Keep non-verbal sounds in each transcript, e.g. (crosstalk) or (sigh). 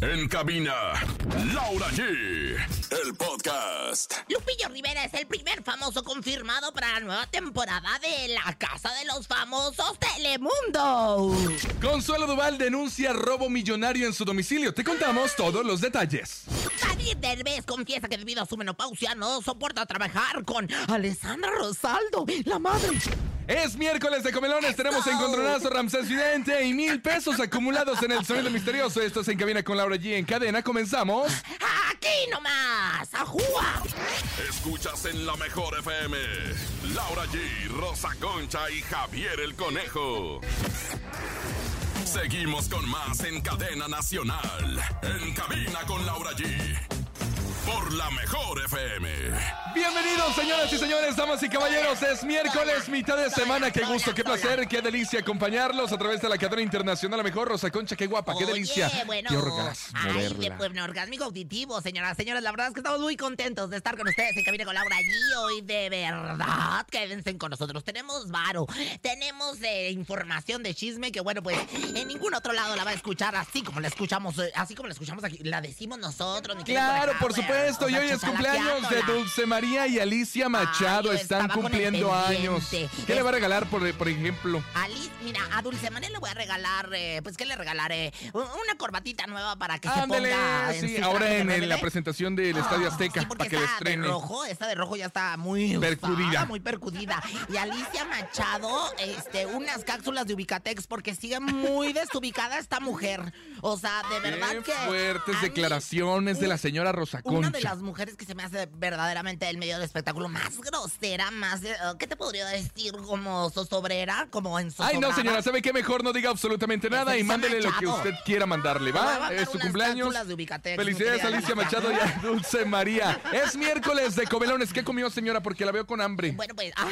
En cabina, Laura G. El podcast. Lupillo Rivera es el primer famoso confirmado para la nueva temporada de La Casa de los Famosos Telemundo. Consuelo Duval denuncia robo millonario en su domicilio. Te contamos todos los detalles. David Derbez confiesa que debido a su menopausia no soporta trabajar con Alessandra Rosaldo, la madre. Es miércoles de comelones. Tenemos encontronazo Ramsés Vidente y mil pesos acumulados en el sonido misterioso. Esto es En Cabina con Laura G. En cadena comenzamos. Aquí nomás, ajúa. Escuchas en la mejor FM. Laura G, Rosa Concha y Javier el Conejo. Seguimos con más en cadena nacional. En cabina con Laura G. Por la mejor FM. Bienvenidos, señoras y señores, damas y caballeros. Es miércoles, mitad de semana. Qué gusto, qué placer, qué delicia acompañarlos a través de la cadena internacional. La mejor Rosa Concha, qué guapa, qué Oye, delicia. bueno, qué orgasmo Ay, de verla. pues, orgásmico auditivo, señoras, señores. La verdad es que estamos muy contentos de estar con ustedes en Cabina con Laura y hoy de verdad quédense con nosotros. Tenemos varo, tenemos eh, información de chisme que bueno, pues en ningún otro lado la va a escuchar así como la escuchamos, eh, así como la escuchamos aquí, la decimos nosotros. querido Claro, por güey. Supuesto. Y hoy es cumpleaños de. Dulce María y Alicia Machado. Ay, Están cumpliendo años. ¿Qué le va a regalar, por, por ejemplo? Alice, mira, a Dulce María le voy a regalar, eh, pues, ¿qué le regalaré? Una corbatita nueva para que Ándele, se ponga sí, ahora en la presentación del Estadio Ah, Azteca, sí, para que esta estrene. de rojo, esta de rojo ya está muy Percudida. usada, muy percudida. Y Alicia Machado, este, unas cápsulas de Ubicatex porque sigue muy desubicada esta mujer. O sea, de verdad Qué que fuertes mí, declaraciones de la señora Rosa Concha. Una de las mujeres que se me hace verdaderamente el medio del espectáculo más grosera, más, eh, ¿qué te podría decir? Como zozobrera, como en Ay, no, señora, ¿sabe qué? Mejor no diga absolutamente nada y mándele lo que usted quiera mandarle, ¿va? Es su cumpleaños. Felicidades, Alicia. Machado y a Dulce María. Es miércoles de comelones. ¿Qué comió, señora? Porque la veo con hambre. Bueno, pues, (laughs) ah,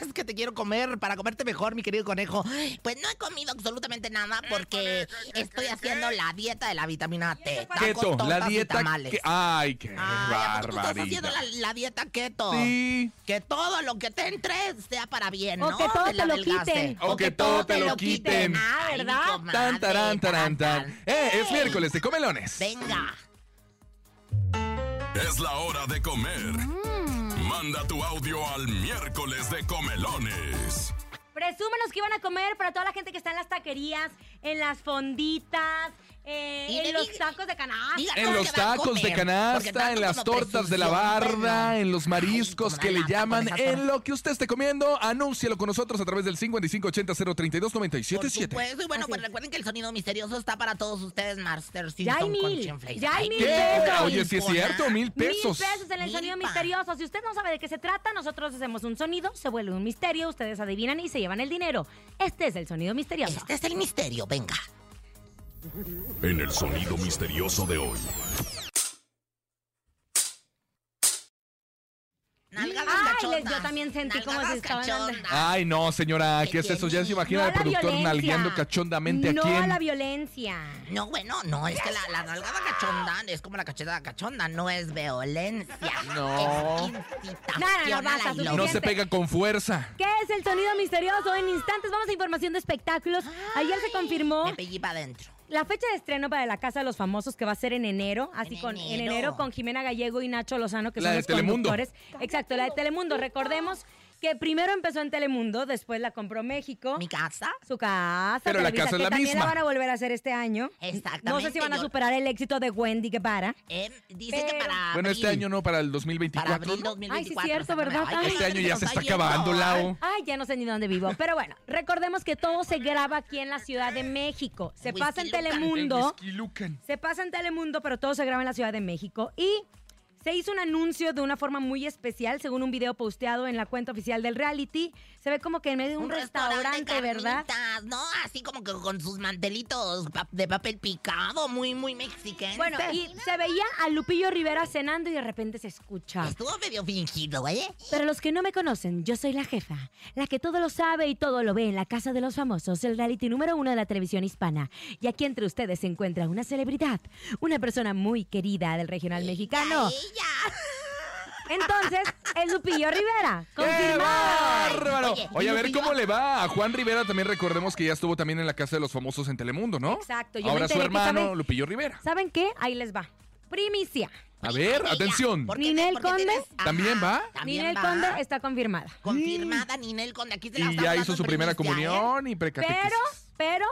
es que te quiero comer para comerte mejor, mi querido conejo. Pues no he comido absolutamente nada porque estoy haciendo la dieta de la vitamina T. Keto, la dieta. Ay, qué Ay, ¿a poco tú estás haciendo la, la dieta keto? Sí. Que todo lo que te entre sea para bien, O ¿no? que todo te lo quiten. O que todo te lo quiten. Ah, Ay, ¿verdad? mi comadre, Tan, tarán, tarán, tan. tan. Eh, es miércoles de comelones. Venga. Es la hora de comer. Mm. Manda tu audio al miércoles de comelones. Presúmenos que iban a comer para toda la gente que está en las taquerías, en las fonditas, eh, en los tacos de canasta. En las tortas de la barda, en los mariscos que le llaman, en lo que usted esté comiendo, anúncialo con nosotros a través del 5580-032-977. Por supuesto, y bueno, pues es. recuerden que el sonido misterioso está para todos ustedes, Master Ya hay mil, ya hay Ay, mil pesos. Oye, sí es cierto, mil pesos. Mil pesos en el sonido misterioso. Si usted no sabe de qué se trata, nosotros hacemos un sonido, se vuelve un misterio, ustedes adivinan y se llevan el dinero. Este es el sonido misterioso. Este es el misterio, venga. En el sonido misterioso de hoy. Nalgadas Ay, yo también sentí como si estaban. Ay, no, señora, ¿qué es eso? Ya se imagina No al a la productor violencia. nalgueando cachondamente no a quién. la violencia. No, bueno, no, es que la, la nalgada cachonda es como la cacheta cachonda, no es violencia. No. Es incitación No, no, no, a la basta, violencia. No se suficiente. pega con fuerza. ¿Qué es el sonido misterioso? En instantes vamos a información de espectáculos. Ayer se confirmó Me pellí para adentro. La fecha de estreno para La Casa de los Famosos que va a ser en enero, así En con en enero. enero con Jimena Gallego y Nacho Lozano que La son de los Telemundo. conductores. Exacto, la de Telemundo. Recordemos que primero empezó en Telemundo, después la compró México. ¿Mi casa? Su casa, Pero la Televisa, casa es que la también misma. la van a volver a hacer este año. Exactamente, No sé si van a yo- superar el éxito de Wendy Guevara. Eh, dice que Pero- para Bueno, este abril. año no, para el Para 2024. abril ¿no? 2024. Ay, sí, cierto. ¿verdad? Ay, Este año ya nos se está yendo. acabando, Lau. Ay, ya no sé ni dónde vivo. Pero bueno, recordemos que todo se graba aquí en la Ciudad de México. Se pasa en. Telemundo. El Whisky Lucan. Se pasa en Telemundo, pero todo se graba en la Ciudad de México. Y se hizo un anuncio de una forma muy especial, según un video posteado en la cuenta oficial del reality. Se ve como que en medio de un, restaurante, ¿verdad? ¿no? Así como que con sus mantelitos de papel picado, muy, muy mexicano. Bueno, y se veía a Lupillo Rivera cenando y de repente se escucha. Estuvo medio fingido, ¿eh? Para los que no me conocen, yo soy la jefa, la que todo lo sabe y todo lo ve en la Casa de los Famosos, el reality número uno de la televisión hispana. Y aquí entre ustedes se encuentra una celebridad, una persona muy querida del regional mexicano. ¡Ella! (laughs) Entonces, es Lupillo Rivera. ¡Qué Confirmado. bárbaro! Oye, Oye, a ver cómo le va a Juan Rivera. También recordemos que ya estuvo también en la Casa de los Famosos en Telemundo, ¿no? Exacto, yo Ahora su hermano, Lupillo Rivera. ¿Saben qué? Ahí les va. Primicia. A ver, atención. ¿por qué- Ninel por qué Conde. tienes- ¿También va? También Ninel va. Conde está confirmada. Confirmada Ninel Conde. Aquí se la Y ya hizo su primera ¿eh? comunión y precatequesis. Pero, pero,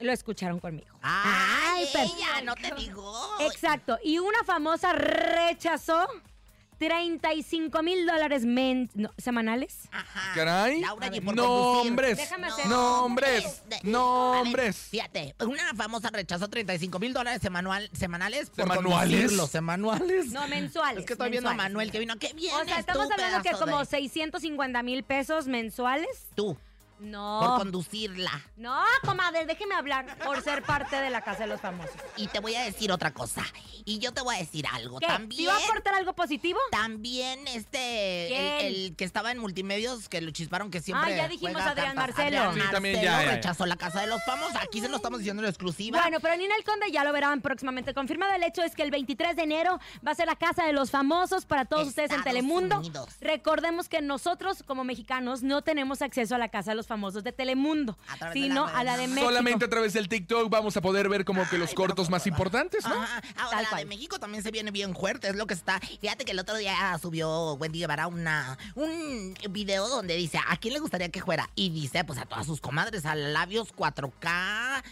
lo escucharon conmigo. Ay, pero- ella, no te digo. Exacto. Y una famosa rechazó 35 mil dólares no, semanales. Ajá. Caray. Laura, y por Nombres. Déjame hacer- Nombres. De- Nombres. A ver, fíjate, una famosa rechazó 35 mil dólares semanual- semanales por ¿Semanuales? conducirlo. Semanuales. No, mensuales. Es que estoy viendo a. Manuel que vino. ¿Qué bien? O sea, estamos hablando que como 650 mil pesos mensuales. Tú, No. por conducirla. No, comadre, déjeme hablar por ser parte de la Casa de los Famosos. Y te voy a decir otra cosa. Y yo te voy a decir algo. ¿Qué? ¿Sí También. va a aportar algo positivo? También este, el, el que estaba en multimedios, que lo chisparon que siempre. Ah, ya dijimos juega Adrián. Marcelo. Adrián Sí, Marcelo ya, ya, ya. rechazó la casa de los famosos. Aquí se lo estamos diciendo en exclusiva. Bueno, pero Ninel Conde ya lo verán próximamente. Confirmado el hecho es que el 23 de enero va a ser la Casa de los Famosos para todos ustedes en Telemundo. Unidos. Recordemos que nosotros como mexicanos no tenemos acceso a la Casa de los Famosos de Telemundo, A través de sino la a la de. México. Solamente a través del TikTok vamos a poder ver como que los Ay, cortos más importantes, ¿no? Ajá. Ahora, Tal la cual. de México también se viene bien fuerte, es lo que está. Fíjate que el otro día subió Wendy Guevara una, un video donde dice, ¿a quién le gustaría que fuera? Y dice, pues a todas sus comadres, a Labios 4K, a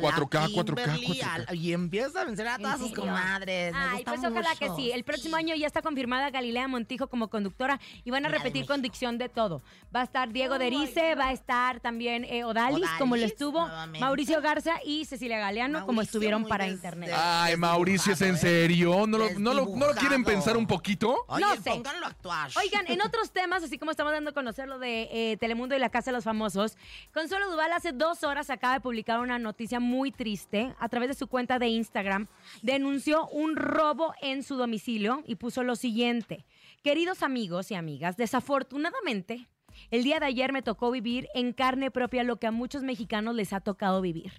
4K, la 4K, Kimberly, 4K. a- y empieza a vencer a ¿En todas sus comadres. Ay, gusta pues ojalá que sí. El próximo año ya está confirmada Galilea Montijo como conductora y van a repetir con dicción de todo. Va a estar Diego Derice, va a estar también eh, Odalis, Odalis, como lo estuvo, nuevamente. Mauricio Garza y Cecilia Galeano, como estuvieron para des- internet. Ay, Mauricio, ¿es en ¿eh? serio? ¿No lo, no, lo, ¿No lo quieren pensar un poquito? Oye, No sé. pónganlo a actuar. Oigan, en (laughs) otros temas, así como estamos dando a conocer lo de eh, Telemundo y la Casa de los Famosos, Consuelo Duval hace dos horas acaba de publicar una noticia muy triste. A través de su cuenta de Instagram, denunció un robo en su domicilio y puso lo siguiente. Queridos amigos y amigas, desafortunadamente, el día de ayer me tocó vivir en carne propia lo que a muchos mexicanos les ha tocado vivir.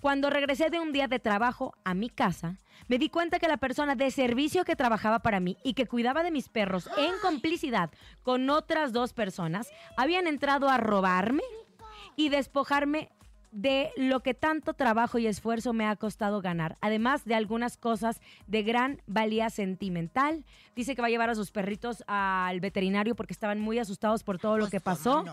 Cuando regresé de un día de trabajo a mi casa, me di cuenta que la persona de servicio que trabajaba para mí y que cuidaba de mis perros en complicidad con otras dos personas habían entrado a robarme y despojarme de lo que tanto trabajo y esfuerzo me ha costado ganar, además de algunas cosas de gran valía sentimental. Dice que va a llevar a sus perritos al veterinario porque estaban muy asustados por todo lo Pues, que ¿cómo pasó.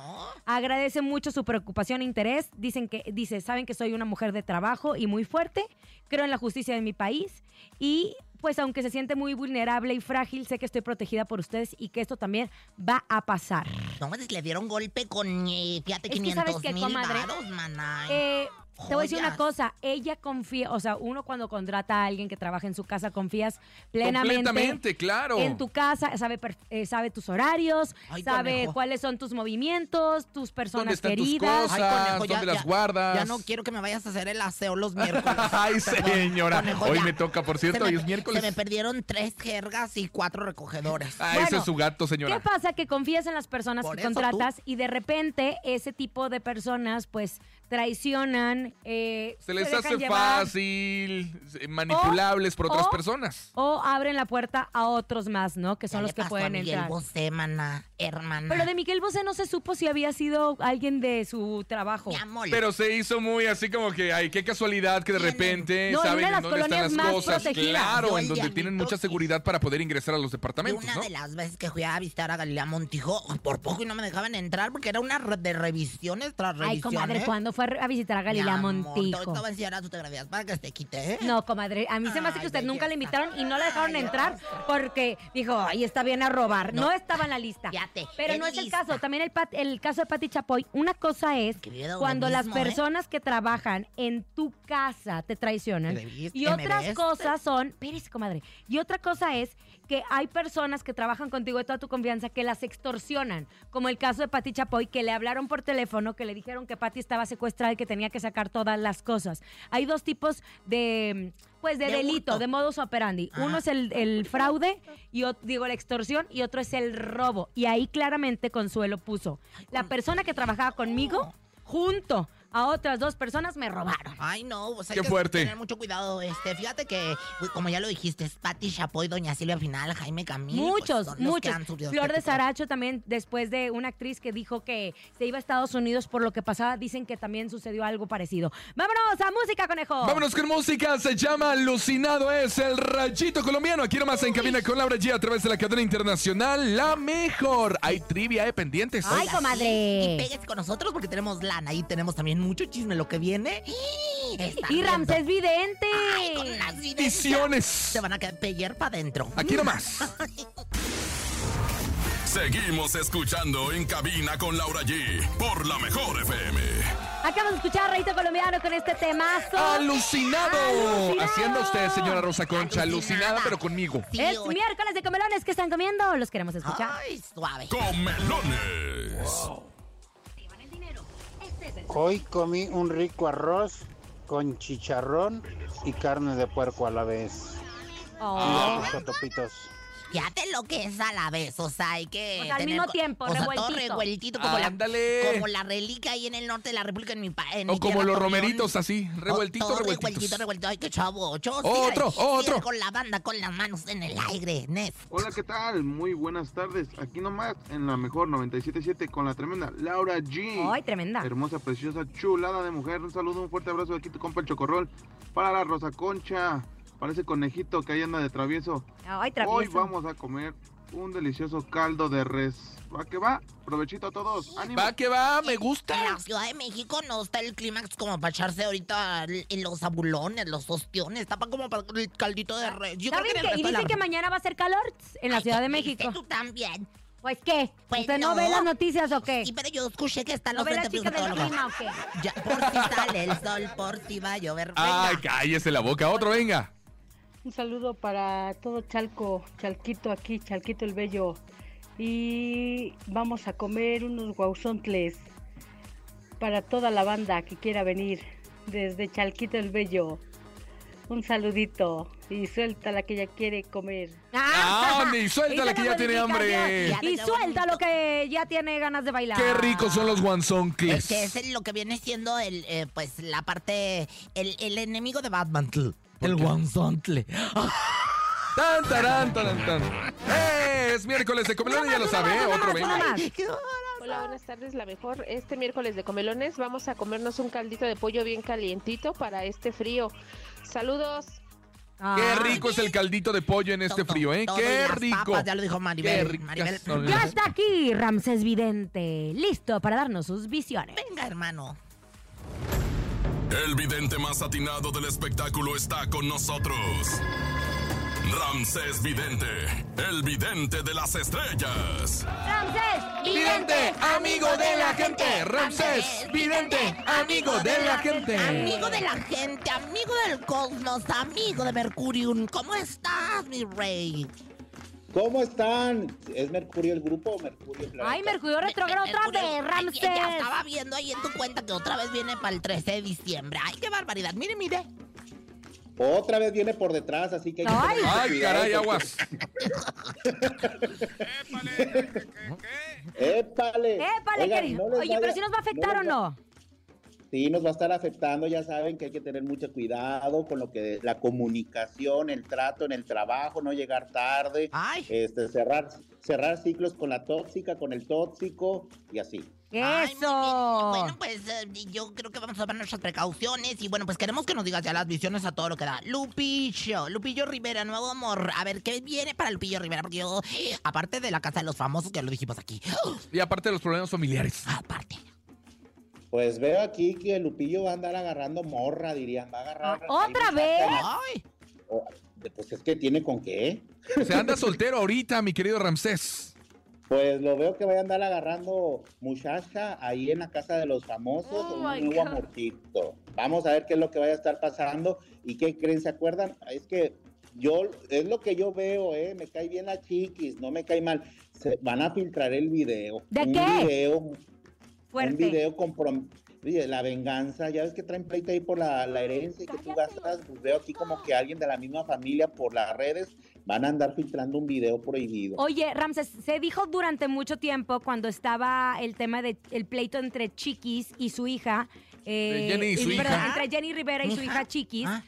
Agradece mucho su preocupación e interés. Dicen que, dice, saben que soy una mujer de trabajo y muy fuerte. Creo en la justicia de mi país. Y pues aunque se siente muy vulnerable y frágil, sé que estoy protegida por ustedes y que esto también va a pasar. No, pues le dieron golpe con, eh, fíjate, Es que, 500 ¿sabes qué, mil comadre? varos, maná. Eh, te voy a decir una Joyas. cosa, ella confía, o sea, uno cuando contrata a alguien que trabaja en su casa, confías plenamente Completamente, claro. en tu casa, sabe, eh, sabe tus horarios, Ay, sabe conejo. cuáles son tus movimientos, tus ¿Dónde personas están tus queridas. cosas? Ay, conejo, ¿Dónde las guardas? Ya no quiero que me vayas a hacer el aseo los miércoles. (laughs) Ay, Perdón, señora. conejo, Hoy ya. me toca, por cierto, me hoy es miércoles. Se me perdieron tres jergas y cuatro recogedores. Ah, Bueno, ese es su gato, ¿Qué señora. pasa? Que confías en las personas Por que contratas y de repente ese tipo de personas pues traicionan, eh, Se les hace llevar fácil, eh, manipulables por otras o- personas. O abren la puerta a otros más, ¿no? Que son Ya los le que pasó a pueden Miguel entrar. Bosé, maná, hermana. Pero de Miguel Bosé no se supo si había sido alguien de su trabajo. Mi amor. Pero se hizo muy así como que, ay, qué casualidad que de repente No, en saben una de en las dónde están colonias las más cosas. protegidas. Claro, Yo en donde tienen mucha seguridad para poder ingresar a los de departamentos, una ¿no? de las veces que fui a visitar a Galilea Montijo, por poco y no me dejaban entrar porque era una de revisiones tras Ay, revisiones. comadre, ¿cuándo fue a visitar a Galilea Montijo? Te voy a fotografías para que te quite, ¿eh? No, comadre, a mí se me hace que usted nunca belleza. invitaron y no la dejaron entrar porque dijo, ahí está bien a robar. No, estaba en la lista. Fíjate, Pero no es el caso. También el, el caso de Pati Chapoy. Una cosa es cuando las ¿eh? personas que trabajan en tu casa te traicionan. Y ¿Me otras cosas son, espérese, comadre. Y otra cosa es que hay personas que trabajan contigo de toda tu confianza que las extorsionan, como el caso de Pati Chapoy, que le hablaron por teléfono, que le dijeron que Pati estaba secuestrada y que tenía que sacar todas las cosas. Hay dos tipos de, pues, de, De delito, hurto. de modus operandi. Uno es el, el fraude, y digo, la extorsión, y otro es el robo. Y ahí claramente Consuelo puso, la persona que trabajaba conmigo, junto a otras dos personas me robaron. Ay, no, pues hay Qué que fuerte. tener mucho cuidado. Este, fíjate que, como ya lo dijiste, es Pati Chapoy, Doña Silvia Final, Jaime Camil. pues, Muchos, que muchos. han subido Flor este de tipo Saracho también, después de una actriz que dijo que se iba a Estados Unidos por lo que pasaba, dicen que también sucedió algo parecido. ¡Vámonos a música, conejo! Vámonos con música, se llama Alucinado, es el rayito colombiano. Aquí nomás en cabina con Laura G a través de la cadena internacional La Mejor. Hay trivia, eh, pendientes. Ay, Y comadre. péguese con nosotros porque tenemos lana y tenemos también mucho chisme lo que viene. Está Y. Ramsés Vidente. Ay, con las. Visiones. Se van a quedar pellear para adentro. Aquí nomás. (laughs) Seguimos escuchando en cabina con Laura G por la mejor FM. Acabamos de escuchar a Rayito Colombiano con este temazo. Alucinado. Alucinado. Haciendo usted, señora Rosa Concha, alucinada, Alucinada. pero conmigo. Sí, es oye. miércoles de comelones que están comiendo. Los queremos escuchar. Ay, suave. Comelones. Hoy comí un rico arroz con chicharrón y carne de puerco a la vez. Oh. Y topitos. Fíjate lo que es a la vez, o sea, hay que. O sea, al tener mismo tiempo, o sea, todo revueltito. revueltito, como Ándale. la, como la reliquia ahí en el norte de la República, en mi país. O como los romeritos así, todo revueltitos. revueltito, revueltito. Ay, qué chavo. Otro, Otro, otro. Con la banda, con las manos en el aire, Nes. Hola, ¿qué tal? Muy buenas tardes. Aquí nomás en la mejor 977 con la tremenda Laura G. Ay, tremenda. Hermosa, preciosa, chulada de mujer. Un saludo, un fuerte abrazo de aquí tu compa el Chocorrol. Para la Rosa Concha. Parece conejito que ahí anda de travieso. Ay, Hoy travieso. vamos a comer un delicioso caldo de res. ¿Va que va? Provechito a todos. ¡Ánimo! Va que va, me En gusta. la Ciudad de México no está el clímax como para echarse ahorita en los abulones, los ostiones. Está pa- como para el caldito de res. Yo creo ¿Saben que en? Y la- dicen que mañana va a ser calor en la Ay, Ciudad de ¿qué México. Tú también. Pues, ¿qué? Pues ¿Usted no. no. ve las noticias o qué? Sí, pero yo escuché que están ¿No los ve la frentes chica del clima o qué? Ya, por si sale el sol, por si va a llover. Venga. Ay, cállese la boca. Otro, venga. Un saludo para todo Chalco, Chalquito aquí, Chalquito el Bello. Y vamos a comer unos guauzontles para toda la banda que quiera venir desde Chalquito el Bello. Un saludito y suelta la que ya quiere comer. Ah, (laughs) ni suelta la que ya tiene hambre. Y suelta lo que ya tiene ganas de bailar. Qué ricos son los Es guanzoncles. que es lo que viene siendo el, eh, pues, la parte, el, el enemigo de Batman. El guanzontle. Tan, tarán, tarán, tan. ¡Eh! Es miércoles de comelón, ya lo sabe, ¿eh? Otro, más. Hola, buenas tardes. La mejor, este miércoles de comelones vamos a comernos un caldito de pollo bien calientito para este frío. Saludos. Qué Ah. rico es el caldito de pollo en este Todo, frío, ¿eh? Qué rico. papas, ya lo dijo Qué Maribel. Ya está aquí Ramsés Vidente, listo para darnos sus visiones. Venga, hermano. El vidente más atinado del espectáculo está con nosotros. Ramsés Vidente, el vidente de las estrellas. Ramsés Vidente, amigo de la gente. Ramsés, vidente, amigo de la gente. Amigo de la gente, amigo del cosmos, amigo de Mercurium. ¿Cómo estás, mi rey? ¿Cómo están? ¿Es Mercurio el grupo o Mercurio el planeta? Ay, Mercurio retrogrado otra vez, ay, Ramsés. Ya estaba viendo ahí en tu cuenta que otra vez viene para el 13 de diciembre. Ay, qué barbaridad. Mire, mire. Otra vez viene por detrás, así que hay que Ay. Ay, caray, aguas. (laughs) ¡Épale! Épale, Oigan, querido. no Oye, vaya- pero si nos va a afectar no o no. Sí, nos va a estar afectando, ya saben que hay que tener mucho cuidado con lo que la comunicación, el trato en el trabajo, no llegar tarde, Ay. este, cerrar, cerrar ciclos con la tóxica, con el tóxico y así. Ay. Eso. Bueno, pues eh, yo creo que vamos a tomar nuestras precauciones y bueno, pues queremos que nos digas ya las visiones a todo lo que da. Lupillo, Lupillo Rivera, nuevo amor. A ver, ¿qué viene para Lupillo Rivera? Porque yo, aparte de la casa de los famosos, que lo dijimos aquí, Y aparte de los problemas familiares. aparte. Pues veo aquí que Lupillo va a andar agarrando morra, dirían, va a agarrar... Ah, ¿otra vez? Ay, Oh, Pues es que tiene con qué. Se anda soltero ahorita, mi querido Ramsés. Pues lo veo que va a andar agarrando muchacha ahí en la casa de los famosos, Oh, un nuevo God. amorcito. Vamos a ver qué es lo que vaya a estar pasando y qué creen, ¿se acuerdan? Es que yo, es lo que yo veo, ¿eh? Me cae bien la chiquis, no me cae mal. Se, van a filtrar el video. ¿De un qué? Video, Un video comprom- Oye, la venganza, ya ves que traen pleito ahí por la, la herencia y que tú gastas, pues veo aquí como que alguien de la misma familia por las redes van a andar filtrando un video prohibido. Oye, Ramses, se dijo durante mucho tiempo, cuando estaba el tema del pleito entre Chiquis y su hija, eh, Jenny y su perdón, hija. entre Jenny Rivera y su ¿Hija? hija Chiquis, Ah.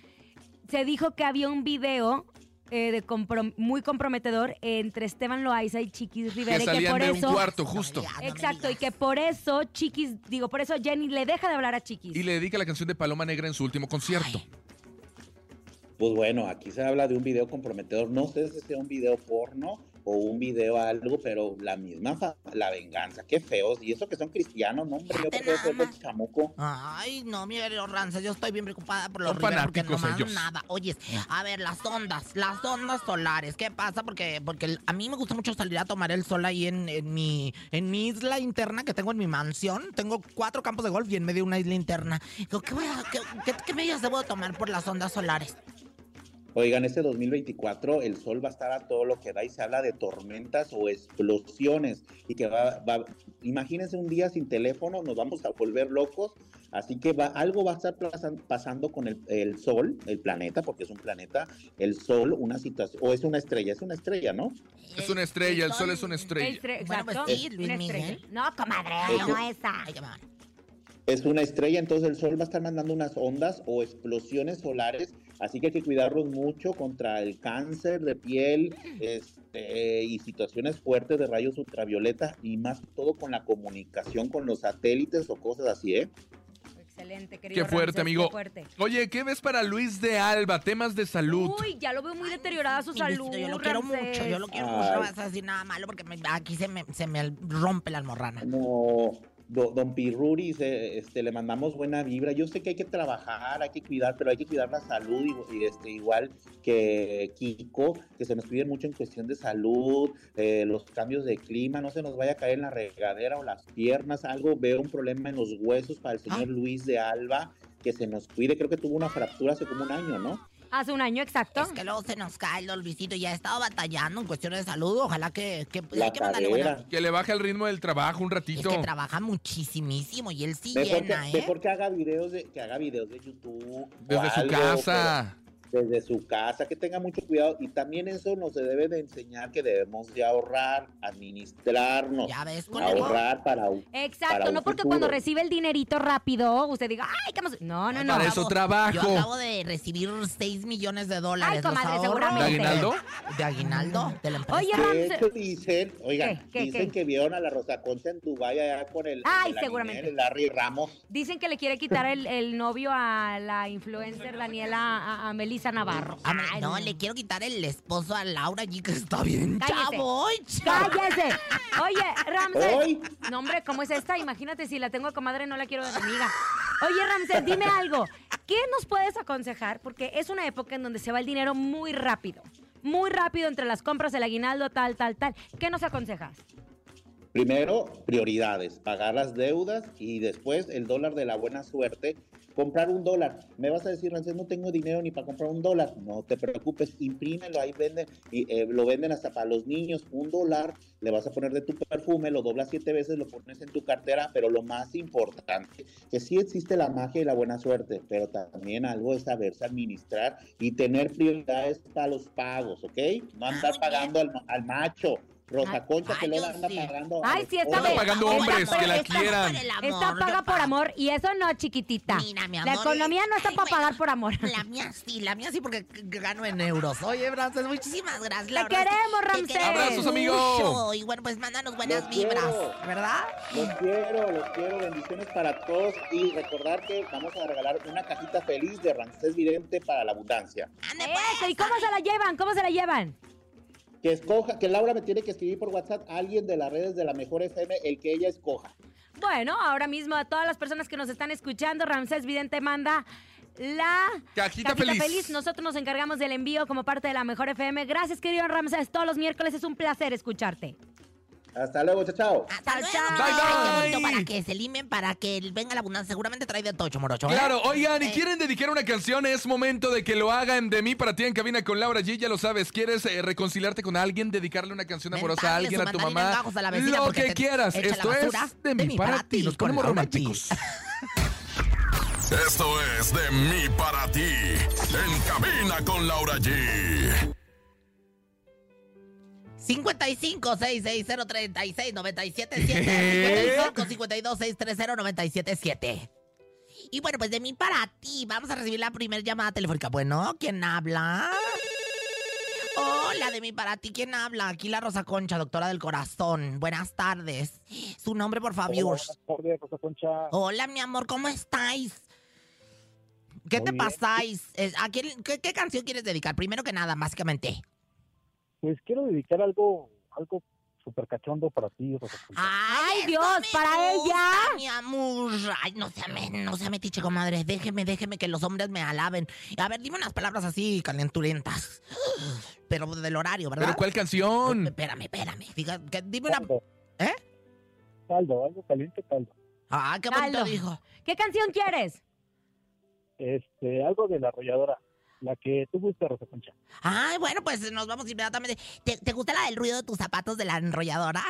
se dijo que había un video eh, de comprom- muy comprometedor entre Esteban Loaiza y Chiquis Rivera. Que y que salían por de un eso, cuarto, No me justo. digas, no me Exacto, y que por eso Chiquis, digo, por eso Jenny le deja de hablar a Chiquis. Y le dedica la canción de Paloma Negra en su último concierto. Pues bueno, aquí se habla de un video comprometedor. No sé si sea un video porno o un video algo, pero la misma fa- la venganza. Qué feos. Y eso que son cristianos, no, hombre, yo prefiero ser de chamuco. Ay, no, mi querido Ranza, yo estoy bien preocupada por los Rivera porque nomás ellos. nada. Oye, a ver, las ondas, las ondas solares, ¿qué pasa? Porque, porque a mí me gusta mucho salir a tomar el sol ahí en, en mi, en mi isla interna que tengo en mi mansión. Tengo cuatro campos de golf y en medio una isla interna. Digo, ¿qué, voy a- qué, qué- qué medidas debo tomar por las ondas solares? Oigan, este 2024 el sol va a estar a todo lo que da y se habla de tormentas o explosiones y que va, va imagínense un día sin teléfono, nos vamos a volver locos, así que va, algo va a estar pasan- pasando con el, el sol, el planeta, porque es un planeta, el sol, una situación, o es una estrella, es una estrella, ¿no? Es una estrella, el sol es una El estrella. Bueno, pues sí, Luis una Miguel. estrella. No, comadre, no esa. Ay. Es una estrella, entonces el sol va a estar mandando unas ondas o explosiones solares, así que hay que cuidarnos mucho contra el cáncer de piel este, y situaciones fuertes de rayos ultravioleta y más todo con la comunicación con los satélites o cosas así, ¿eh? Excelente, querido Qué fuerte, Ramsés, amigo. Qué fuerte. Oye, ¿qué ves para Luis de Alba? Temas de salud. Uy, ya lo veo muy deteriorada su salud. Yo lo quiero mucho, yo lo quiero mucho. No vas a decir nada malo porque me- aquí se me, se me rompe la almorrana. No, do- don Pirruri, se- este, le mandamos buena vibra. Yo sé que hay que trabajar, hay que cuidar, pero hay que cuidar la salud, y, y, este, igual que Kiko, que se nos cuiden mucho en cuestión de salud, eh, los cambios de clima, no se nos vaya a caer en la regadera o las piernas, algo, veo un problema en los huesos para el señor Ah. Luis de Alba, que se nos cuide, creo que tuvo una fractura hace como un año, ¿no? Hace un año exacto. Es que luego se nos cae el Luisito y ya ha estado batallando en cuestiones de salud. Ojalá que, que La hay que mandarle buena. Que le baje el ritmo del trabajo un Es ratito. que trabaja muchísimísimo y él sí Mejor que, llena, ¿eh? mejor que haga videos de, que haga videos de YouTube. o Desde su algo, casa. Desde su casa, que tenga mucho cuidado y también eso nos debe de enseñar que debemos de ahorrar, administrarnos, Ya ves, conejo. ahorrar para un Exacto, para un no porque futuro. cuando recibe el dinerito rápido, usted diga, ay, ¿qué más? No, no, no. Para eso Yo trabajo. acabo de recibir 6 millones de dólares. Ay, comadre, seguramente. ¿De aguinaldo? ¿De aguinaldo? De la empresa. Oye, dicen, oigan, ¿Qué, qué, dicen qué? que vieron a la Rosa Concha en Dubái allá con el, Ay, el seguramente. El Larry Ramos. Dicen que le quiere quitar el, el novio a la influencer Daniela, a, a Melissa Navarro. Ah, me- Ay, no, le quiero quitar el esposo a Laura G, que está bien Cállese. chavo. ¡Cállese! Oye, Ramsés. Hoy, No, hombre, ¿cómo es esta? Imagínate, si la tengo a comadre, no la quiero de enemiga. Oye, Ramsés, dime algo. ¿Qué nos puedes aconsejar? Porque es una época en donde se va el dinero muy rápido. Muy rápido entre las compras, el aguinaldo, tal, tal, tal. ¿Qué nos aconsejas? Primero, prioridades, pagar las deudas y después el dólar de la buena suerte, comprar un dólar. Me vas a decir, Rancés, no tengo dinero ni para comprar un dólar. No te preocupes, imprímelo, ahí venden, y eh, lo venden hasta para los niños. Un dólar, le vas a poner de tu perfume, lo doblas siete veces, lo pones en tu cartera, pero lo más importante, que sí existe la magia y la buena suerte, pero también algo es saberse administrar y tener prioridades para los pagos, ¿ok? No andar bien. pagando al, al macho. Rosa Concha que yo anda sí. pagando. Ay, sí, está Anda pagando Esta- hombres que la esta- quieran. Esta ¿qué paga por amor y eso no, chiquitita. Mira, mi La amor, economía no está ay, para bueno, pagar por amor. La mía sí, la mía sí porque gano en euros. Oye, Frances, muchísimas gracias. la Te queremos, te Ramsés. queremos Abrazos, amigo. Y bueno, pues mándanos buenas Los vibras, quiero. ¿verdad? Los quiero, los quiero, bendiciones para todos y recordar que vamos a regalar una cajita feliz de Rancés Vidente para la abundancia. Ande, Eso, pues. ¿y cómo se la llevan? ¿Cómo se la llevan? Que escoja, que Laura me tiene que escribir por WhatsApp a alguien de las redes de la Mejor FM, el que ella escoja. Bueno, ahora mismo a todas las personas que nos están escuchando, Ramsés Vidente manda la Cajita feliz. Nosotros nos encargamos del envío como parte de la Mejor FM. Gracias, querido Ramsés. Todos los miércoles es un placer escucharte. Hasta luego, chao, chao. Hasta Chao, luego. Bye, bye. para que se limen, para que venga la abundancia. Seguramente trae de tocho, morocho. ¿eh? Claro, oigan, ¿y Eh. quieren dedicar una canción? Es momento de que lo hagan de mí para ti en cabina con Laura G. Ya lo sabes, ¿quieres eh, reconciliarte con alguien, dedicarle una canción amorosa a alguien, a tu mamá? a Lo que quieras. Esto es de mí para ti. Nos ponemos románticos. Esto es de mí para ti. En cabina con Laura G. 55 660 36 97 7 55 52 630 97 7 Y bueno, pues de mí para ti, vamos a recibir la primera llamada telefónica. Bueno, ¿quién habla? Hola, de mí para ti, ¿quién habla? Aquí la Rosa Concha, doctora del corazón. Buenas tardes. Su nombre, por favor. Buenas tardes, Rosa Concha. Hola, mi amor, ¿cómo estáis? ¿Qué te pasáis? Eh, ¿A quién- qué canción quieres dedicar? Primero que nada, básicamente. Pues quiero dedicar algo, algo súper cachondo para ti, Rosa Concha. ¡Ay, Dios, para ella. Mi amor. Ay, no sea, me- no sea metiche, comadre. Déjeme, déjeme que los hombres me alaben. A ver, dime unas palabras así calenturentas. Pero del horario, ¿verdad? ¿Pero cuál canción? Espérame, espérame. Diga, que- dime una... ¿Eh? Caldo, algo caliente, caldo. Ah, qué bonito dijo. ¿Qué canción quieres? Este, algo de la arrolladora, la que tú gustas, Rosa Concha. Ay, bueno, pues nos vamos inmediatamente. ¿Te, te gusta la del ruido de tus zapatos de la enrolladora?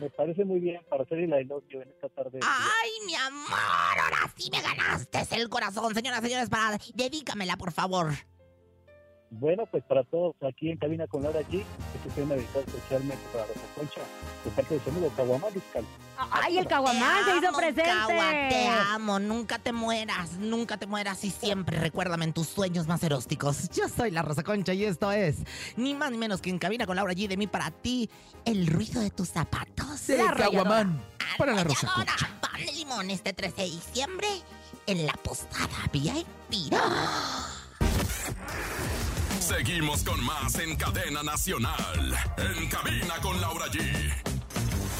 Me parece muy bien para hacer el elogio en esta tarde. Ay, mi amor, ahora sí me ganaste el corazón, señoras y señores, para... Dedícamela, por favor. Bueno, pues para todos aquí en Cabina con Laura G, este tema dedicado especialmente para Rosa Concha, de parte de su amigo Caguamán Vizcal. Ay, el caguamán se Te hizo presente. Cagua, te amo, nunca te mueras, nunca te mueras y siempre recuérdame en tus sueños más erósticos. Yo soy la Rosa Concha y esto es ni más ni menos que en cabina con Laura G de mí para ti, el ruido de tus zapatos. De Caguamán. Para la Rosa Concha. Pan de limón este 13 de diciembre en la postada VIP. Seguimos con más en cadena nacional. En cabina con Laura G.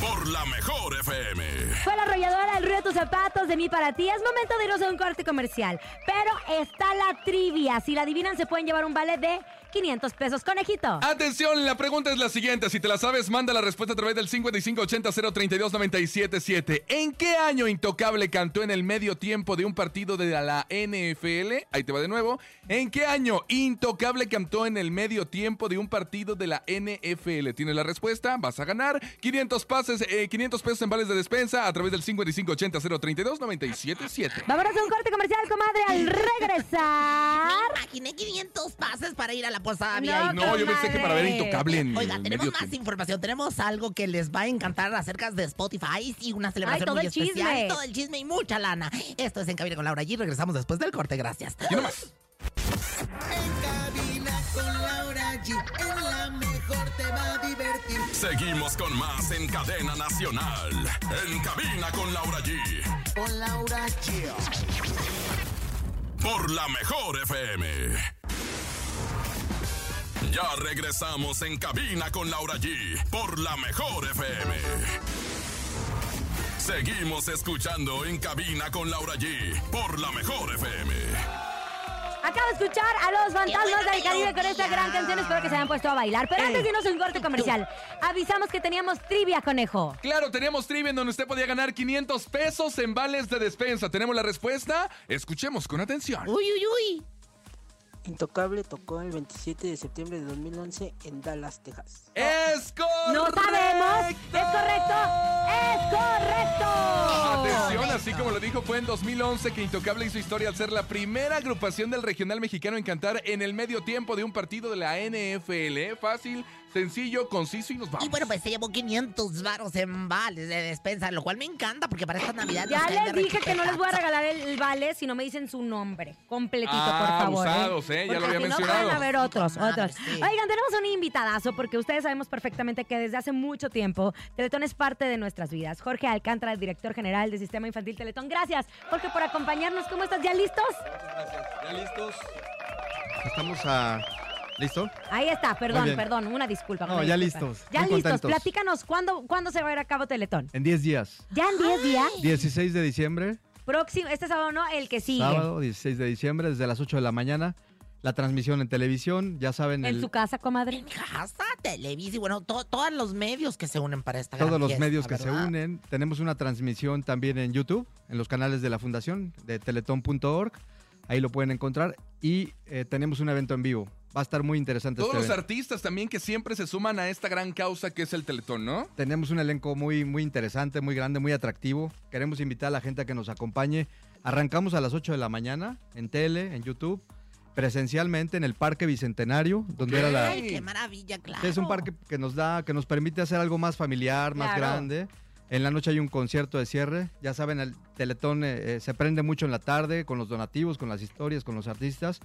Por la mejor FM. Fue la arrolladora El ruido de tus zapatos de mí para ti. Es momento de irnos a un corte comercial. Pero está la trivia. Si la adivinan, se pueden llevar un vale de 500 pesos. Conejito. Atención, la pregunta es la siguiente. Si te la sabes, manda la respuesta a través del 5580-032-977. ¿En qué año Intocable cantó en el medio tiempo de un partido de la NFL? Ahí te va de nuevo. ¿En qué año Intocable cantó en el medio tiempo de un partido de la NFL? Tienes la respuesta, vas a ganar 500, pases, eh, 500 pesos en vales de despensa a través del 5580-032-977. Vámonos a un corte comercial, comadre. Al regresar. Me imaginé 500 pases para ir a la posada No, VIP. No, yo pensé que para ver Intocable en Oiga, tenemos medio más tiempo. información. Tenemos algo que les va a encantar acerca de Spotify y una celebración todo muy el especial. chisme. Todo el chisme y mucha lana. Esto es En Cabina con Laura G. Regresamos después del corte. Gracias. Y no más. Seguimos con más en cadena nacional. En cabina con Laura G. Con Laura G. Por la mejor FM. Ya regresamos en cabina con Laura G. Por la mejor FM. Seguimos escuchando en cabina con Laura G. Por la mejor FM. Acaba de escuchar a los fantasmas del Caribe con esta gran canción. Espero que se hayan puesto a bailar. Pero antes de irnos a un corte comercial, avisamos que teníamos trivia, conejo. Claro, teníamos trivia en donde usted podía ganar 500 pesos en vales de despensa. ¿Tenemos la respuesta? Escuchemos con atención. Uy, uy, uy. Intocable tocó el 27 de septiembre de 2011 en Dallas, Texas. ¡Es correcto! No sabemos. ¿Es correcto? ¡Es correcto! Atención, así como lo dijo, fue en 2011 que Intocable hizo historia al ser la primera agrupación del regional mexicano en cantar en el medio tiempo de un partido de la NFL. Fácil, sencillo, conciso y nos vamos. Y bueno, pues se llevó 500 varos en vales de despensa, lo cual me encanta porque para esta Navidad Ya les de dije que no les voy a regalar el, el vale si no me dicen su nombre completito, Ah, por favor. abusados, ¿eh? Ya lo había si no mencionado. van a ver otros, otros. sí. Oigan, tenemos un invitadazo porque ustedes sabemos perfectamente que desde hace mucho tiempo Teletón es parte de nuestras vidas. Jorge Alcántara, director general del Sistema Infantil Teletón. Gracias, Jorge, por acompañarnos. ¿Cómo estás? ¿Ya listos? ¿Ya listos? Estamos a... ¿Listo? Ahí está, perdón, perdón, una disculpa. No, una ya disculpa. listos, Ya muy listos, contentos. platícanos, ¿cuándo, ¿cuándo se va a ir a cabo Teletón? En 10 días. ¿Ya en 10 días? 16 de diciembre, Próximo, este sábado no, el que sigue. sábado 16 de diciembre, desde las 8 de la mañana. La transmisión en televisión, ya saben, En el- su casa, comadre. Casa, Televisa y bueno, to- todos los medios que se unen para esta gran todos los fiesta, medios que se unen. Tenemos una transmisión también en YouTube, en los canales de la Fundación, de teletón.org. Ahí lo pueden encontrar. Y eh, tenemos un evento en vivo. Va a estar muy interesante Todos este los evento. artistas también que siempre se suman a esta gran causa que es el Teletón, ¿no? Tenemos un elenco muy, muy interesante, muy grande, muy atractivo. Queremos invitar a la gente a que nos acompañe. Arrancamos a las 8 de la mañana en tele, en YouTube, presencialmente en el Parque Bicentenario, donde era la... Ay, qué maravilla, claro. Es un parque que nos da, que nos permite hacer algo más familiar, más Claro. grande. En la noche hay un concierto de cierre. Ya saben, el Teletón eh, eh, se prende mucho en la tarde con los donativos, con las historias, con los artistas.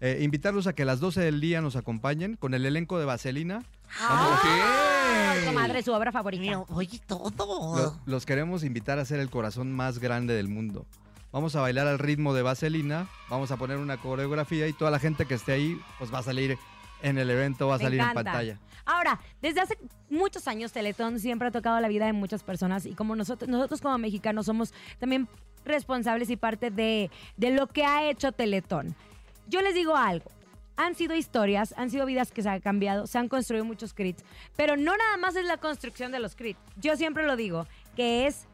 Eh, invitarlos a que a las 12 del día nos acompañen con el elenco de Vaselina. ¡Ah! Comadre, su obra favorita. Oye, todo. Lo- los queremos invitar a ser el corazón más grande del mundo. Vamos a bailar al ritmo de Vaselina, vamos a poner una coreografía y toda la gente que esté ahí pues va a salir en el evento, va a Me salir en pantalla. Ahora, desde hace muchos años Teletón siempre ha tocado la vida de muchas personas y como nosotros, nosotros como mexicanos somos también responsables y parte de, de lo que ha hecho Teletón. Yo les digo algo. Han sido historias, han sido vidas que se han cambiado, se han construido muchos crits, pero no nada más es la construcción de los crits. Yo siempre lo digo, que es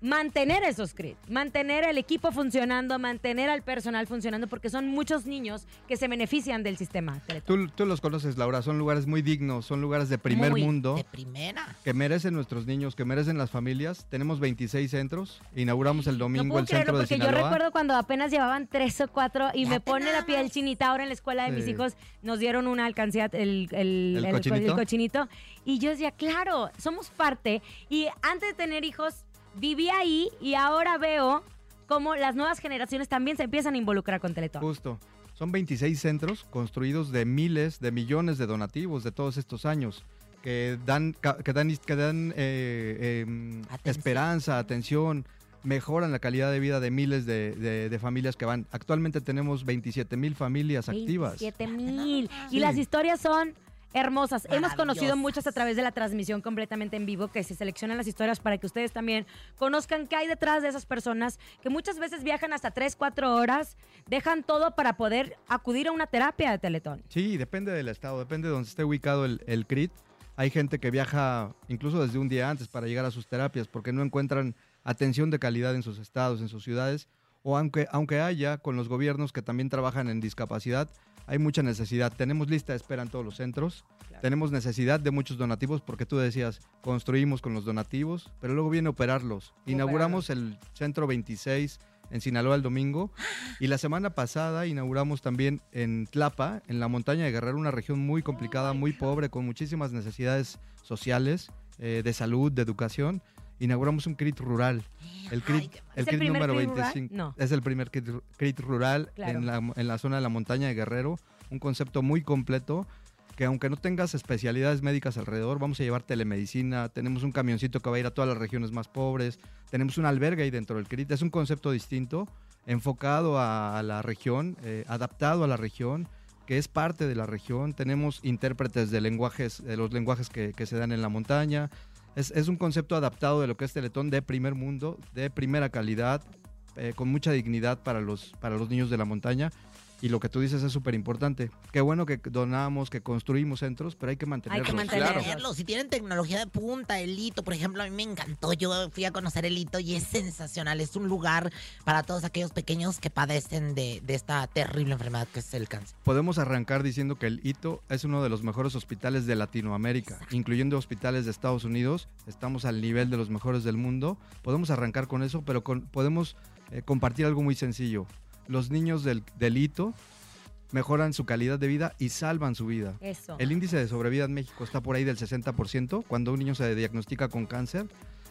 mantener esos crits, mantener el equipo funcionando, mantener al personal funcionando, porque son muchos niños que se benefician del sistema. Tú, tú los conoces, Laura, son lugares muy dignos, son lugares de primer Muy mundo. De primera. que merecen nuestros niños, que merecen las familias. Tenemos 26 centros. Inauguramos el No domingo puedo el centro de porque yo Sinaloa. recuerdo cuando apenas llevaban tres o cuatro y Ya me pone la piel chinita. Ahora en la escuela de mis hijos nos dieron una alcancía, el, el, ¿El el co- cochinito? el cochinito. Y yo decía, claro, somos parte. Y antes de tener hijos, viví ahí y ahora veo cómo las nuevas generaciones también se empiezan a involucrar con Teletón. Justo. Son 26 centros construidos de miles, de millones de donativos de todos estos años que dan, ca- que dan, que dan eh, eh, Atención. esperanza, atención, mejoran la calidad de vida de miles de, de- de familias que van. Actualmente tenemos 27 mil familias activas. 27 mil. Y Sí. las historias son hermosas. Hemos conocido muchas a través de la transmisión completamente en vivo, que se seleccionan las historias para que ustedes también conozcan qué hay detrás de esas personas que muchas veces viajan hasta 3, 4 horas, dejan todo para poder acudir a una terapia de Teletón. Sí, depende del estado, depende de donde esté ubicado el, el CRIT. Hay gente que viaja incluso desde un día antes para llegar a sus terapias porque no encuentran atención de calidad en sus estados, en sus ciudades. O aunque, aunque haya con los gobiernos que también trabajan en discapacidad, hay mucha necesidad. Tenemos lista de espera en todos los centros. Tenemos necesidad de muchos donativos porque tú decías, construimos con los donativos, pero luego viene operarlos. Inauguramos el centro 26 en Sinaloa el domingo y la semana pasada inauguramos también en Tlapa, en la montaña de Guerrero, una región muy complicada, muy pobre, con muchísimas necesidades sociales, eh, de salud, de educación. Inauguramos un CRIT rural. El CRIT, qué el ¿Es el CRIT número CRIT rural? 25. No. Es el primer CRIT, CRIT rural Claro. en, la, en la zona de la montaña de Guerrero. Un concepto muy completo que aunque no tengas especialidades médicas alrededor, vamos a llevar telemedicina, tenemos un camioncito que va a ir a todas las regiones más pobres, tenemos un albergue ahí dentro del CRIT. Es un concepto distinto, enfocado a, a la región, eh, adaptado a la región, que es parte de la región. Tenemos intérpretes de lenguajes, de los lenguajes que, que se dan en la montaña. Es, es un concepto adaptado de lo que es Teletón de primer mundo, de primera calidad, eh, con mucha dignidad para los, para los niños de la montaña. Y lo que tú dices es súper importante. Qué bueno que donamos, que construimos centros, pero hay que mantenerlos. mantenerlos. Verlo, Si tienen tecnología de punta, el hito, por ejemplo, a mí me encantó. Yo fui a conocer el hito y es sensacional. Es un lugar para todos aquellos pequeños que padecen de, de esta terrible enfermedad que es el cáncer. Podemos arrancar diciendo que el Hito es uno de los mejores hospitales de Latinoamérica, incluyendo hospitales de Estados Unidos. Estamos al nivel de los mejores del mundo. Podemos arrancar con eso, pero con- podemos eh, compartir algo muy sencillo. Los niños del, del Hito mejoran su calidad de vida y salvan su vida. Eso. El índice de sobrevida en México está por ahí del 60%. Cuando un niño se diagnostica con cáncer,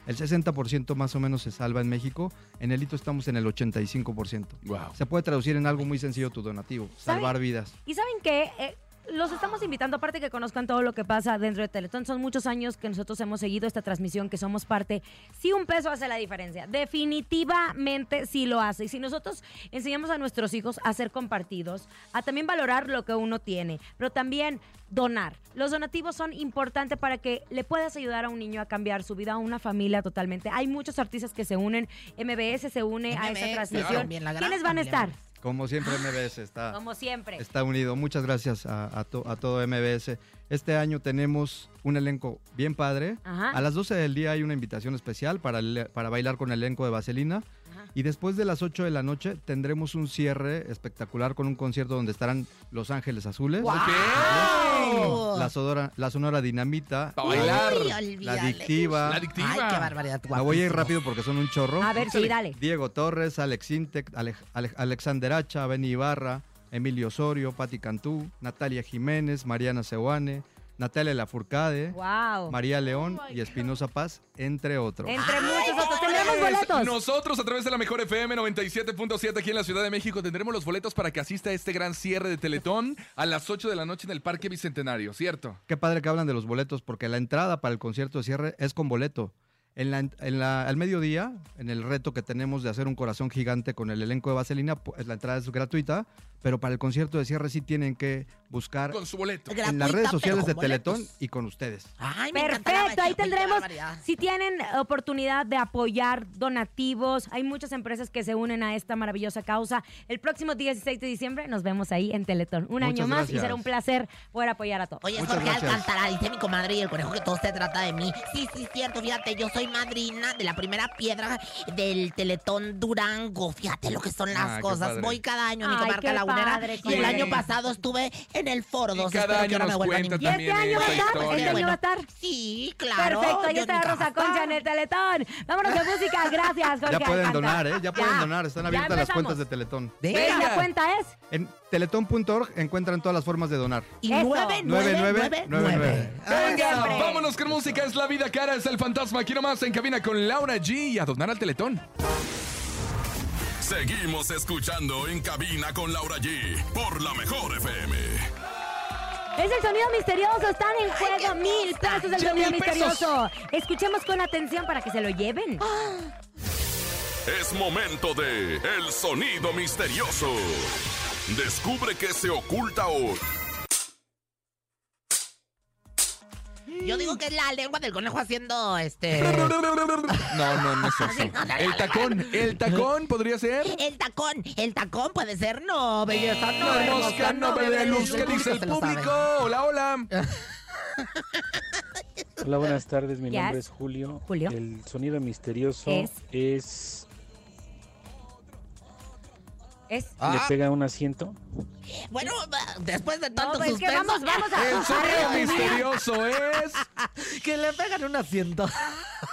el 60% más o menos se salva en México. En el hito estamos en el 85%. Wow. Se puede traducir en algo muy sencillo tu donativo, salvar vidas. Y saben qué, Eh, los estamos invitando, aparte que conozcan todo lo que pasa dentro de Teletón. Son muchos años que nosotros hemos seguido esta transmisión, que somos parte. Si un peso hace la diferencia, definitivamente sí lo hace. Y si nosotros enseñamos a nuestros hijos a ser compartidos, a también valorar lo que uno tiene, pero también donar. Los donativos son importantes para que le puedas ayudar a un niño a cambiar su vida, a una familia totalmente. Hay muchos artistas que se unen, MBS se une a esta MBS, transmisión. ¿Quiénes van a estar? Como siempre MBS está, Como siempre. está unido. Muchas gracias a, a to- a todo MBS. Este año tenemos un elenco bien padre. Ajá. A las 12 del día hay una invitación especial para, para bailar con el elenco de Vaselina. Y después de las 8 de la noche tendremos un cierre espectacular con un concierto donde estarán Los Ángeles Azules. ¡Wow! La, Sonora, la Sonora Dinamita. Pa' bailar. Ay, La. Adictiva. La adictiva. Ay, qué barbaridad. Me voy a ir rápido porque son un chorro. A ver, sí, dale. Diego Torres, Alex Intec, Ale- Ale- Alexander Hacha, Benny Ibarra, Emilio Osorio, Patti Cantú, Natalia Jiménez, Mariana Seoane, Natalia Lafourcade, Wow. María León y Espinosa Paz, entre otros. Entre muchos otros. Tendremos boletos. Nosotros a través de la mejor FM 97.7 aquí en la Ciudad de México tendremos los boletos para que asista a este gran cierre de Teletón a las 8 de la noche en el Parque Bicentenario, ¿cierto? Qué padre que hablan de los boletos, porque la entrada para el concierto de cierre es con boleto. En la, en la- al mediodía, en el reto que tenemos de hacer un corazón gigante con el elenco de Vaselina, pues, la entrada es gratuita, pero para el concierto de cierre sí tienen que buscar Con su boleto. en Gratuita, las redes sociales de Teletón boletos. y con ustedes. Ay, me encanta la- Perfecto, ahí tendremos, si tienen oportunidad de apoyar donativos, hay muchas empresas que se unen a esta maravillosa causa. El próximo 16 de diciembre nos vemos ahí en Teletón. Un año más y será un placer poder apoyar a todos. Oye, Muchas Jorge gracias. Alcántara, dice mi comadre y el conejo que todo se trata de mí. Sí, sí, cierto, fíjate, yo soy madrina de la primera piedra del Teletón Durango. Fíjate lo que son las Ah, cosas. Voy cada año a mi Ay, comarca qué lagunera. padre, y el año pasado estuve en el Foro Y 2. cada Espero que año ahora me nos vuelvan a cuenta invitar. ¿Y este año va a estar? ¿Este año va a estar? Sí, claro. Perfecto, ahí yo está Rosa. Concha en el Teletón. Vámonos de música, gracias, Jorge Ya pueden donar, ¿eh? Ya pueden Ya. donar. Están abiertas las cuentas de Teletón. ¿Qué Venga. la cuenta es? En teletón.org encuentran todas las formas de donar. Y Eso. nueve, Nueve, nueve, nueve, nueve, nueve, nueve. Venga, siempre. vámonos con música, es la vida cara, es el fantasma. Aquí nomás en cabina con Laura G y a donar al Teletón. Seguimos escuchando en cabina con Laura G por la mejor FM. Es el sonido misterioso, están en juego mil pesos del Ya sonido misterioso. Escuchemos con atención para que se lo lleven. Es momento de El Sonido Misterioso. Descubre qué se oculta hoy. Yo digo que es la lengua del conejo haciendo este. (laughs) No, no, no es eso. El tacón, el tacón podría ser. El tacón, el tacón puede ser, no, belleza, no, No, hermosa, mosca, no luz. ¿Qué dice el público? Hola, hola. Hola, buenas tardes. Mi nombre es Julio. Julio. El sonido misterioso Es. Es. ¿Le Ah. pega a un asiento? Bueno, después de No, tanto pues es que suspenso, vamos, vamos a. El sonido misterioso es. que le pegan un asiento.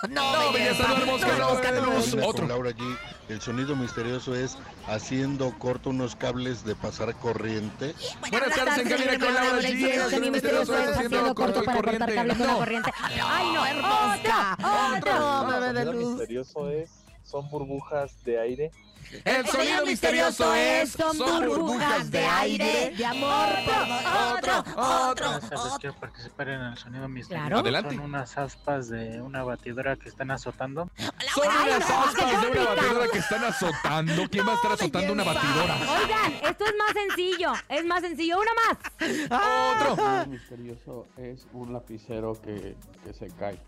No, No, belleza, no, hermosa, no no luz. Otro. Laura G. El sonido misterioso es haciendo corto unos cables de pasar corriente. Buenas tardes en cabina con Laura G. El sonido misterioso es haciendo corto para cortar cables la corriente. Ay, no, hermosa. otro, otro. No, bebé de luz. misterioso es, son burbujas de aire. El sonido misterioso es. Son burbujas de aire, de amor. Otro, otro, otro. Quiero participar en el sonido misterioso. Adelante. Son unas aspas de una batidora que están azotando. Son unas aspas de una batidora que están azotando. ¿Quién va a estar azotando una batidora? Oigan, esto es más sencillo, es más sencillo. Una más. Otro. El misterioso es un lapicero que, que se cae.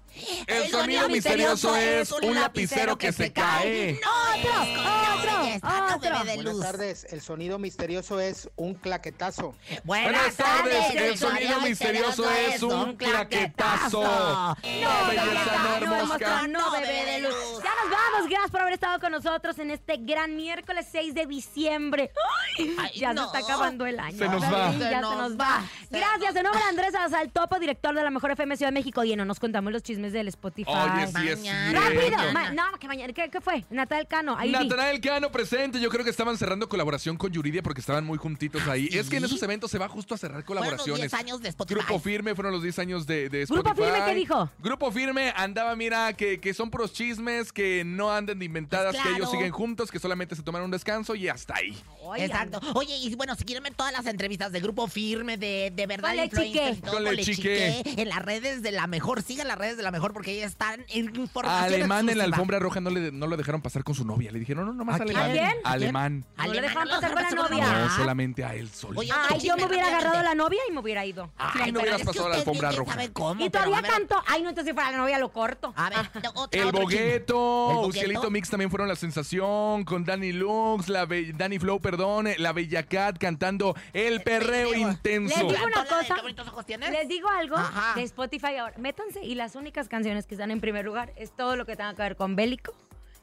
El sonido misterioso es un lapicero que se cae. Otro, Belleza, otro, bebe otro. de Buenas luz. tardes, el sonido misterioso es un claquetazo. Buenas tardes, el sonido misterioso es un claquetazo. No, belleza, no, hermosa. No, bebé de luz. Ya nos vamos. Gracias por haber estado con nosotros en este gran miércoles 6 de diciembre. Ay, Ay, ya no. se está acabando el año. Se nos Sí, va. Ya Se se nos nos va. va. Gracias. En nombre de Andrés Azaltopo, director de la Mejor FM Ciudad de México. Y no nos contamos los chismes del Spotify. Oye, sí es. Rápido. Ma- no, que mañana. ¿Qué, qué fue? Natal Cano. Ahí vi. Natanael Cano presente. Yo creo que estaban cerrando colaboración con Yuridia porque estaban muy juntitos ahí. Es que en esos eventos se va justo a cerrar Fueron los colaboraciones. 10 años de Spotify. Grupo Firme fueron los 10 años de, de Spotify. ¿Grupo Firme qué dijo? Grupo Firme andaba, mira, que, que son puros chismes, que no anden de inventadas, Pues que ellos siguen juntos, que solamente se toman un descanso y hasta ahí. Oigan. Exacto. Oye, y bueno, si quieren ver todas las entrevistas de Grupo Firme, de, de verdad, influencers Chique. todo, Le Chique. Chique, en las redes de la mejor, sigan las redes de la mejor porque ahí están en información Alemán en la alfombra roja no, le, no lo dejaron pasar con su novia. Le dijeron, no, nomás ¿A quién? Alemán. ¿A quién? Alemán. No le lo pasar con la novia. No, solamente a él solo. Oye, Ay, yo me hubiera agarrado a la novia y me hubiera ido. Ay, no hubieras pasado a la alfombra roja. Y todavía canto. Ay, no, entonces si fuera la novia lo corto. A ver, (laughs) otra, El Bogueto, chisme. ¿El Ucielito? Mix también fueron la sensación, con Danny Lux, la Danny Flow, perdón, la Bella Cat cantando El Perreo. Intenso. Les digo una cosa. ¿Qué bonitos ojos tienes? Les digo algo de Spotify ahora. Métanse y las únicas canciones que están en primer lugar es todo lo que tenga que ver con bélico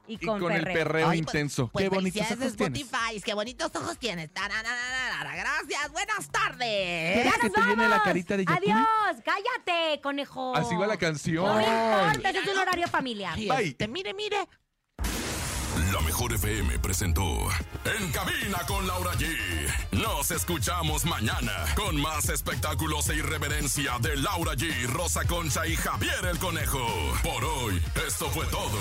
y Y con, con el perreo. perreo Ay, pues- intenso. pues Qué bonitos felicidades de ojos tienes. Spotify, qué bonitos ojos tienes. Gracias, buenas tardes. ¡Ya ¿Quieres que te llene la carita de Yakul? ¡Adiós! ¡Cállate, conejo! Así va la canción. No me importa, es un horario familiar. Bye. este, mire, mire. La mejor FM presentó En cabina con Laura G. Nos Nos escuchamos mañana con más espectáculos e irreverencia de Laura G, Rosa Concha y Javier el Conejo. Por hoy, esto fue todo.